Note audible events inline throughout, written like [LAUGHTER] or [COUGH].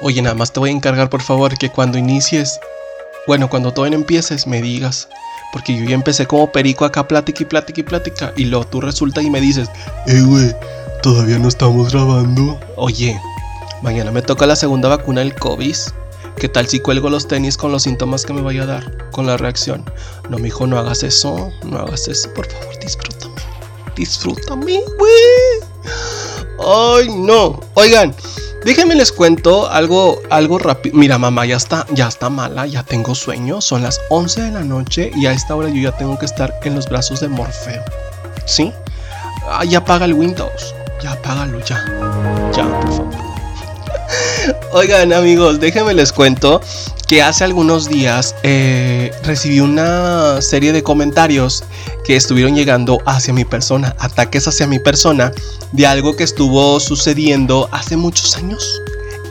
Oye, nada más te voy a encargar, por favor, que cuando inicies, bueno, cuando todavía empieces, me digas. Porque yo ya empecé como perico acá, plática y plática y plática. Y luego tú resulta y me dices, eh, güey, todavía no estamos grabando. Oye, mañana me toca la segunda vacuna del COVID. ¿Qué tal si cuelgo los tenis con los síntomas que me vaya a dar? Con la reacción. No, mijo, no hagas eso. No hagas eso. Por favor, disfrútame. Disfrútame, güey. Ay, no. Oigan, déjenme les cuento algo, algo rápido. Mira, mamá, ya está, ya está mala, ya tengo sueño. Son las 11 de la noche y a esta hora yo ya tengo que estar en los brazos de Morfeo. ¿Sí? Ah, ya apaga el Windows. Ya apágalo, ya. Ya, por favor. [LAUGHS] Oigan amigos, déjenme les cuento que hace algunos días eh, recibí una serie de comentarios que estuvieron llegando hacia mi persona, ataques hacia mi persona, de algo que estuvo sucediendo hace muchos años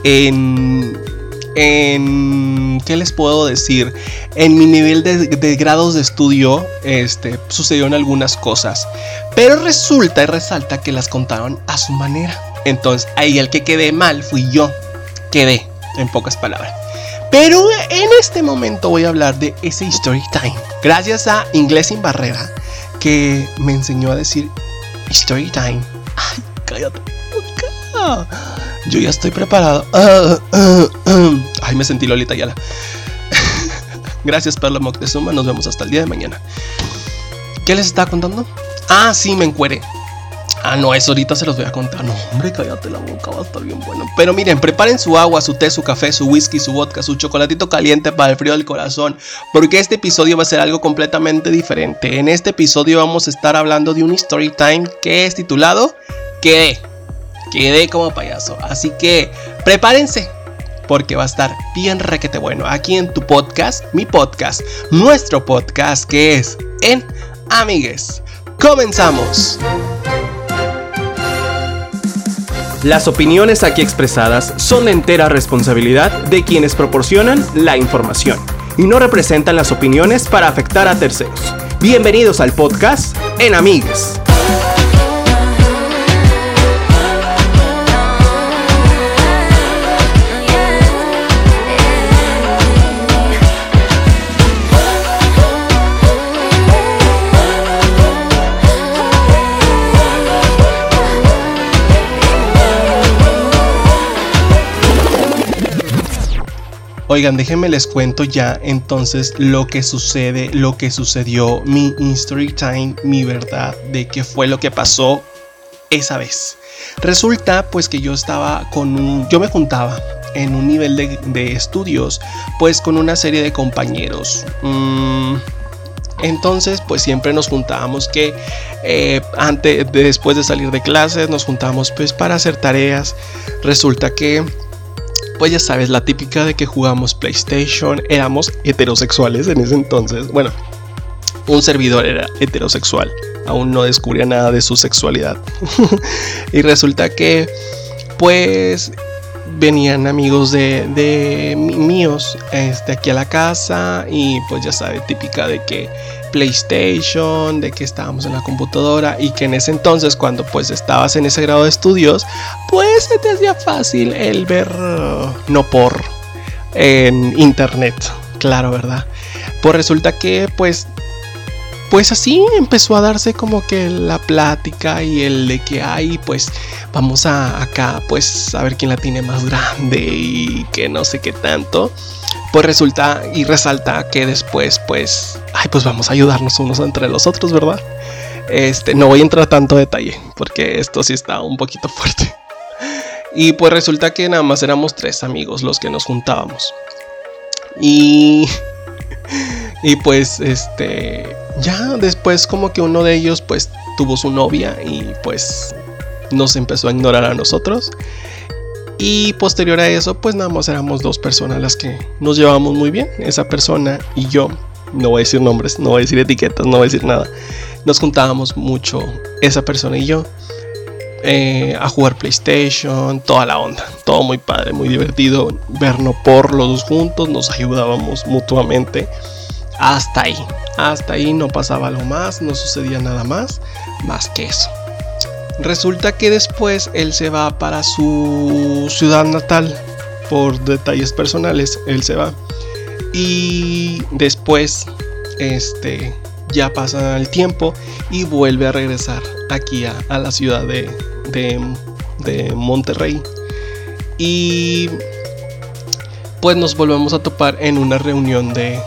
en... En, ¿qué les puedo decir? En mi nivel de, de grados de estudio, este, sucedieron algunas cosas. Pero resulta y resalta que las contaron a su manera. Entonces, ahí el que quedé mal fui yo quedé, en pocas palabras. Pero en este momento voy a hablar de ese Story Time. Gracias a Inglés sin Barrera, que me enseñó a decir Story Time. Ay, cállate. Yo ya estoy preparado. Ay, me sentí Lolita Yala. [LAUGHS] Gracias, Perla Moctezuma. Nos vemos hasta el día de mañana. ¿Qué les estaba contando? Ah, sí, me encuere. Ah, no, eso ahorita se los voy a contar. No, hombre, cállate la boca, va a estar bien bueno. Pero miren, preparen su agua, su té, su café, su whisky, su vodka, su chocolatito caliente para el frío del corazón. Porque este episodio va a ser algo completamente diferente. En este episodio vamos a estar hablando de un story time que es titulado Quedé. Quedé como payaso. Así que prepárense. Porque va a estar bien requete bueno. Aquí en tu podcast, mi podcast, nuestro podcast que es en Amigues. Comenzamos. Las opiniones aquí expresadas son de entera responsabilidad de quienes proporcionan la información y no representan las opiniones para afectar a terceros. Bienvenidos al podcast En Amigues. Oigan, déjenme les cuento ya entonces lo que sucede, lo que sucedió, mi story time, mi verdad de qué fue lo que pasó esa vez. Resulta pues que yo estaba con un, yo me juntaba en un nivel de, estudios pues con una serie de compañeros. Mm, entonces, pues siempre nos juntábamos que eh, antes, después de salir de clases, nos juntábamos pues para hacer tareas. Resulta que pues ya sabes, la típica de que jugamos PlayStation, éramos heterosexuales en ese entonces. Bueno, un servidor era heterosexual, aún no descubría nada de su sexualidad. [LAUGHS] y resulta que, pues, venían amigos de, de míos este, aquí a la casa y pues ya sabes, típica de que PlayStation, de que estábamos en la computadora y que en ese entonces cuando pues estabas en ese grado de estudios, pues se te hacía fácil el ver uh, no por en internet, claro, ¿verdad? Pues resulta que pues pues así empezó a darse como que la plática y el de que hay, pues vamos a acá, pues a ver quién la tiene más grande y que no sé qué tanto pues resulta y resalta que después, pues, ay, pues vamos a ayudarnos unos entre los otros, ¿verdad? Este, no voy a entrar tanto detalle, porque esto sí está un poquito [LAUGHS] fuerte. Y pues resulta que nada más éramos tres amigos los que nos juntábamos. Y. Y pues, este. Ya después, como que uno de ellos, pues, tuvo su novia y pues nos empezó a ignorar a nosotros. Y posterior a eso, pues nada más éramos dos personas las que nos llevábamos muy bien. Esa persona y yo, no voy a decir nombres, no voy a decir etiquetas, no voy a decir nada. Nos juntábamos mucho, esa persona y yo, eh, a jugar PlayStation, toda la onda. Todo muy padre, muy divertido. Vernos por los dos juntos, nos ayudábamos mutuamente. Hasta ahí, hasta ahí no pasaba algo más, no sucedía nada más, más que eso. Resulta que después él se va para su ciudad natal, por detalles personales, él se va. Y después, este, ya pasa el tiempo y vuelve a regresar aquí a, la ciudad de, de, Monterrey. Y pues nos volvemos a topar en una reunión de,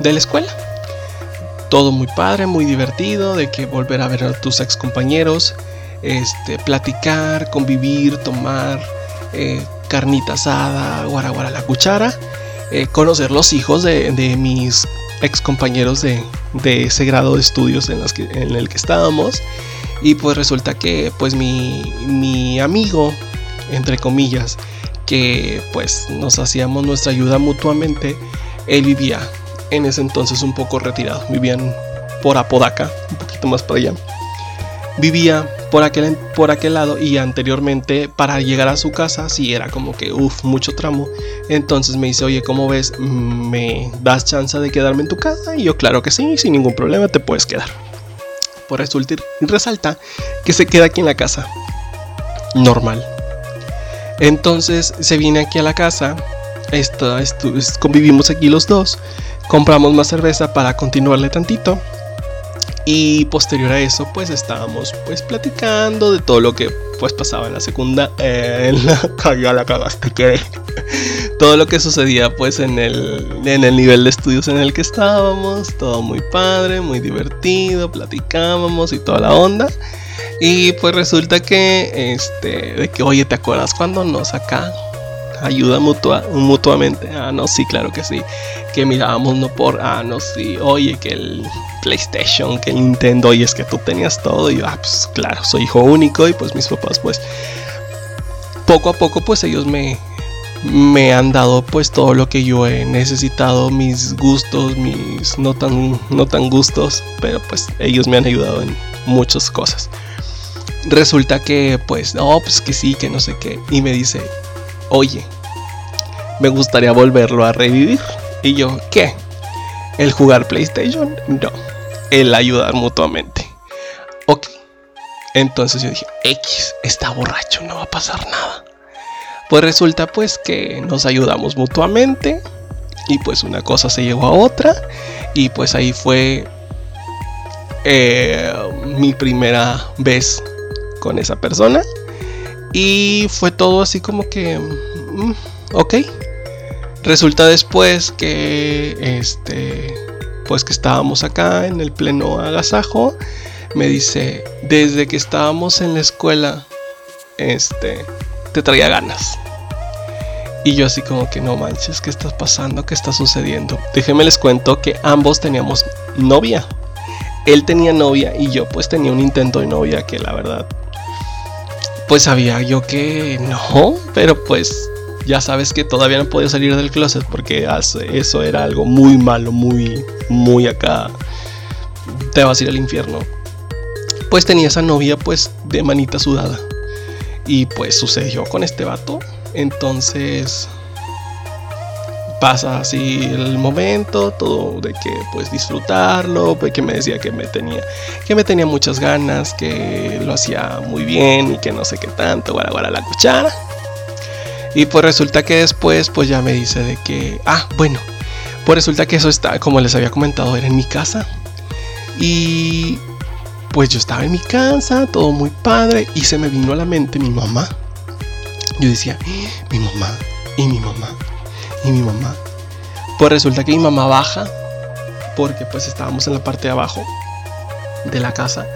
de la escuela. Todo muy padre, muy divertido, de que volver a ver a tus ex compañeros, este, platicar, convivir, tomar eh, carnita asada, guaraguara la cuchara, eh, conocer los hijos de, de mis ex compañeros de, de, ese grado de estudios en, que, en el que estábamos. Y pues resulta que pues mi, mi amigo, entre comillas, que pues nos hacíamos nuestra ayuda mutuamente, él vivía en ese entonces un poco retirado, vivían por Apodaca, un poquito más para allá. Vivía por aquel, por aquel lado y anteriormente para llegar a su casa sí era como que uff, mucho tramo. Entonces me dice, oye, ¿cómo ves? ¿Me das chance de quedarme en tu casa? Y yo, claro que sí, sin ningún problema te puedes quedar. Por resulta y resalta que se queda aquí en la casa. Normal. Entonces se viene aquí a la casa. Esto, convivimos aquí los dos. Compramos más cerveza para continuarle tantito. Y posterior a eso, pues estábamos pues platicando de todo lo que pues pasaba en la segunda, eh, en la [LAUGHS] la cagaste que [LAUGHS] todo lo que sucedía pues en el, en el nivel de estudios en el que estábamos, todo muy padre, muy divertido, platicábamos y toda la onda. Y pues resulta que, este, de que, oye, ¿te acuerdas cuando nos acá ayuda mutua, mutuamente. Ah, no, sí, claro que sí. Que mirábamos no por, ah, no, sí, oye, que el PlayStation, que el Nintendo, y es que tú tenías todo. Y yo, ah, pues claro, soy hijo único y pues mis papás, pues poco a poco, pues ellos me, me han dado pues todo lo que yo he necesitado, mis gustos, mis no tan, no tan gustos, pero pues ellos me han ayudado en muchas cosas. Resulta que pues no, pues que sí, que no sé qué. Y me dice, oye, me gustaría volverlo a revivir. Y yo, ¿qué? ¿El jugar PlayStation? No, el ayudar mutuamente. Ok. Entonces yo dije, X, está borracho, no va a pasar nada. Pues resulta pues que nos ayudamos mutuamente y pues una cosa se llevó a otra y pues ahí fue eh, mi primera vez con esa persona y fue todo así como que. Mm, ok. Resulta después que. Este. Pues que estábamos acá en el pleno agasajo. Me dice. Desde que estábamos en la escuela. Este. Te traía ganas. Y yo así como que no manches, ¿qué está pasando? ¿Qué está sucediendo? Déjenme les cuento que ambos teníamos novia. Él tenía novia y yo pues tenía un intento de novia que la verdad pues sabía yo que no, pero pues ya sabes que todavía no podía salir del closet porque eso era algo muy malo, muy, muy acá. Te vas a ir al infierno. Pues tenía esa novia pues de manita sudada. Y pues sucedió con este vato. Entonces pasa así el momento, todo de que pues disfrutarlo, pues que me decía que me tenía, que me tenía muchas ganas, que lo hacía muy bien y que no sé qué tanto, guara guara la cuchara. Y pues resulta que después pues ya me dice de que, ah, bueno, pues resulta que eso está, como les había comentado, era en mi casa. Y pues yo estaba en mi casa, todo muy padre, y se me vino a la mente mi mamá. Yo decía, mi mamá y mi mamá y mi mamá. Pues resulta que mi mamá baja porque pues estábamos en la parte de abajo de la casa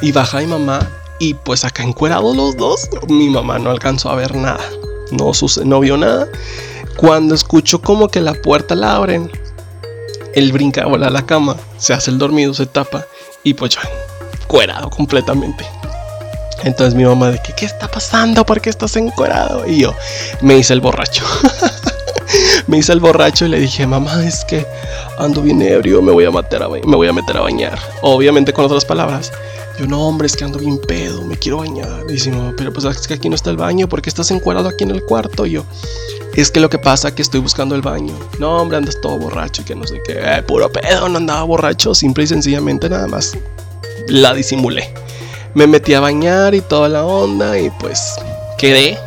y baja mi mamá y pues acá encuerados los dos, mi mamá no alcanzó a ver nada, no, no vio nada. Cuando escucho como que la puerta la abren, él brinca a la cama, se hace el dormido, se tapa y pues ya, encuerado completamente. Entonces mi mamá de que, ¿qué está pasando? ¿Por qué estás encuerado? Y yo, me hice el borracho. [LAUGHS] me hice el borracho y le dije, mamá, es que ando bien ebrio, me voy a meter a, a, meter a bañar. Obviamente con otras palabras. Yo, no, hombre, es que ando bien pedo, me quiero bañar. dice, pero pues es que aquí no está el baño, porque estás encuadrado aquí en el cuarto? Y yo, es que lo que pasa es que estoy buscando el baño. No, hombre, andas todo borracho y que no sé qué. Eh, puro pedo, no andaba borracho, simple y sencillamente nada más la disimulé. Me metí a bañar y toda la onda y pues quedé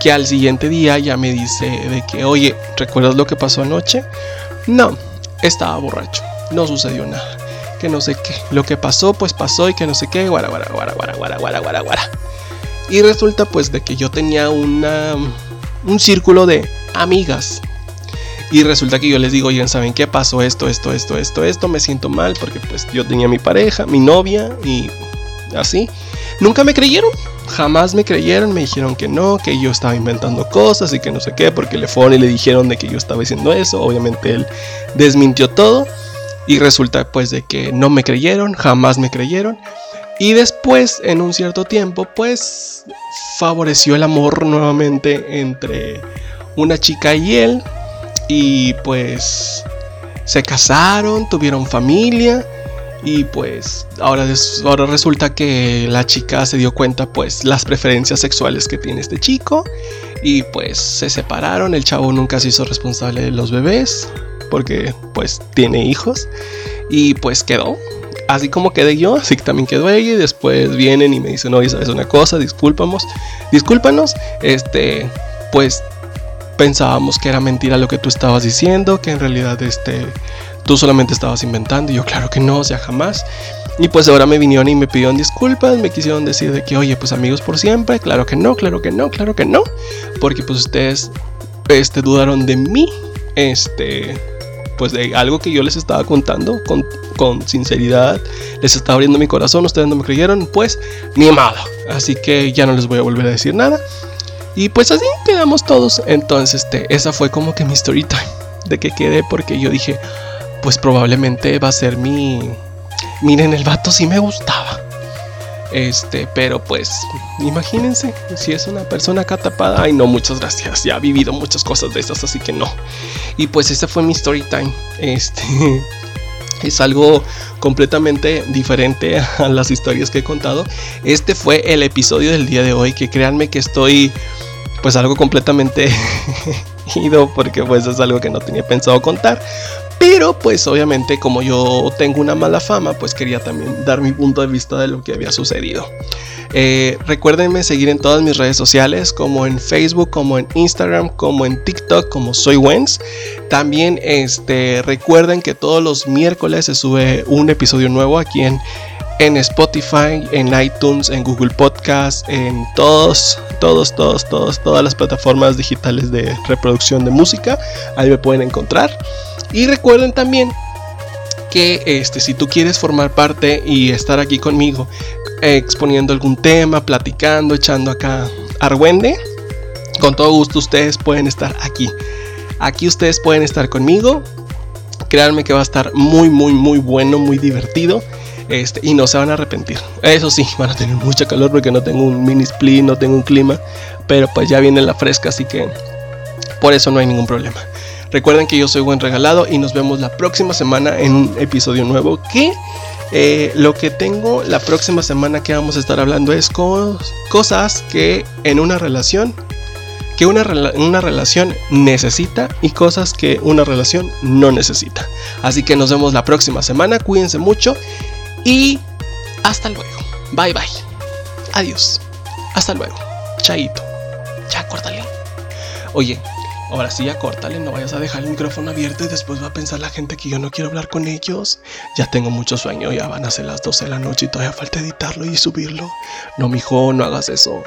que al siguiente día ya me dice de que, oye, ¿recuerdas lo que pasó anoche? No, estaba borracho, no sucedió nada, que no sé qué, lo que pasó pues pasó y que no sé qué, guara, guara, guara, guara, guara, guara, guara. Y resulta pues de que yo tenía una, un círculo de amigas. Y resulta que yo les digo, oigan, ¿saben qué pasó? Esto, esto, esto, esto, esto, me siento mal porque pues yo tenía mi pareja, mi novia y así. Nunca me creyeron, jamás me creyeron, me dijeron que no, que yo estaba inventando cosas y que no sé qué, porque le fueron y le dijeron de que yo estaba diciendo eso. Obviamente él desmintió todo y resulta pues de que no me creyeron, jamás me creyeron. Y después, en un cierto tiempo, pues favoreció el amor nuevamente entre una chica y él. Y pues se casaron, tuvieron familia. Y pues ahora, ahora resulta que la chica se dio cuenta pues las preferencias sexuales que tiene este chico. Y pues se separaron, el chavo nunca se hizo responsable de los bebés. Porque pues tiene hijos. Y pues quedó, así como quedé yo, así que también quedó ella. Y después vienen y me dicen, oye, ¿sabes una cosa? Discúlpamos, discúlpanos. Este, pues pensábamos que era mentira lo que tú estabas diciendo, que en realidad este, tú solamente estabas inventando. Y yo, claro que no, o sea, jamás. Y pues ahora me vinieron y me pidieron disculpas, me quisieron decir de que, oye, pues amigos por siempre, claro que no, claro que no, claro que no, porque pues ustedes, este, dudaron de mí, este, pues de algo que yo les estaba contando con, con sinceridad, les estaba abriendo mi corazón, ustedes no me creyeron, pues ni malo. Así que ya no les voy a volver a decir nada. Y pues así quedamos todos. Entonces, este, esa fue como que mi story time. De que quedé porque yo dije, pues probablemente va a ser mi... Miren, el vato sí me gustaba. Este, pero pues, imagínense, si es una persona catapada, ay no, muchas gracias, ya he vivido muchas cosas de esas, así que no. Y pues ese fue mi story time. Este [LAUGHS] es algo completamente diferente a las historias que he contado. Este fue el episodio del día de hoy, que créanme que estoy pues algo completamente [LAUGHS] ido porque pues es algo que no tenía pensado contar. Pero pues obviamente como yo tengo una mala fama, pues quería también dar mi punto de vista de lo que había sucedido. Eh, recuérdenme seguir en todas mis redes sociales, como en Facebook, como en Instagram, como en TikTok, como soy Wens. También este, recuerden que todos los miércoles se sube un episodio nuevo aquí en, en Spotify, en iTunes, en Google Podcast, en todos, todos, todos, todos, todas las plataformas digitales de reproducción de música. Ahí me pueden encontrar. Y recuerden también que este, si tú quieres formar parte y estar aquí conmigo exponiendo algún tema, platicando, echando acá argüende, con todo gusto ustedes pueden estar aquí. Aquí ustedes pueden estar conmigo. Créanme que va a estar muy, muy, muy bueno, muy divertido. Este, y no se van a arrepentir. Eso sí, van a tener mucha calor porque no tengo un mini split, no tengo un clima. Pero pues ya viene la fresca, así que por eso no hay ningún problema. Recuerden que yo soy buen regalado y nos vemos la próxima semana en un episodio nuevo que eh, lo que tengo la próxima semana que vamos a estar hablando es cosas que en una relación que una, una, relación necesita y cosas que una relación no necesita. Así que nos vemos la próxima semana, cuídense mucho y hasta luego. Bye bye. Adiós. Hasta luego. Chaito. Ya, córtale. Oye, Ahora sí, ya córtale, no vayas a dejar el micrófono abierto y después va a pensar la gente que yo no quiero hablar con ellos. Ya tengo mucho sueño, ya van a ser las 12 de la noche y todavía falta editarlo y subirlo. No, mijo, no hagas eso.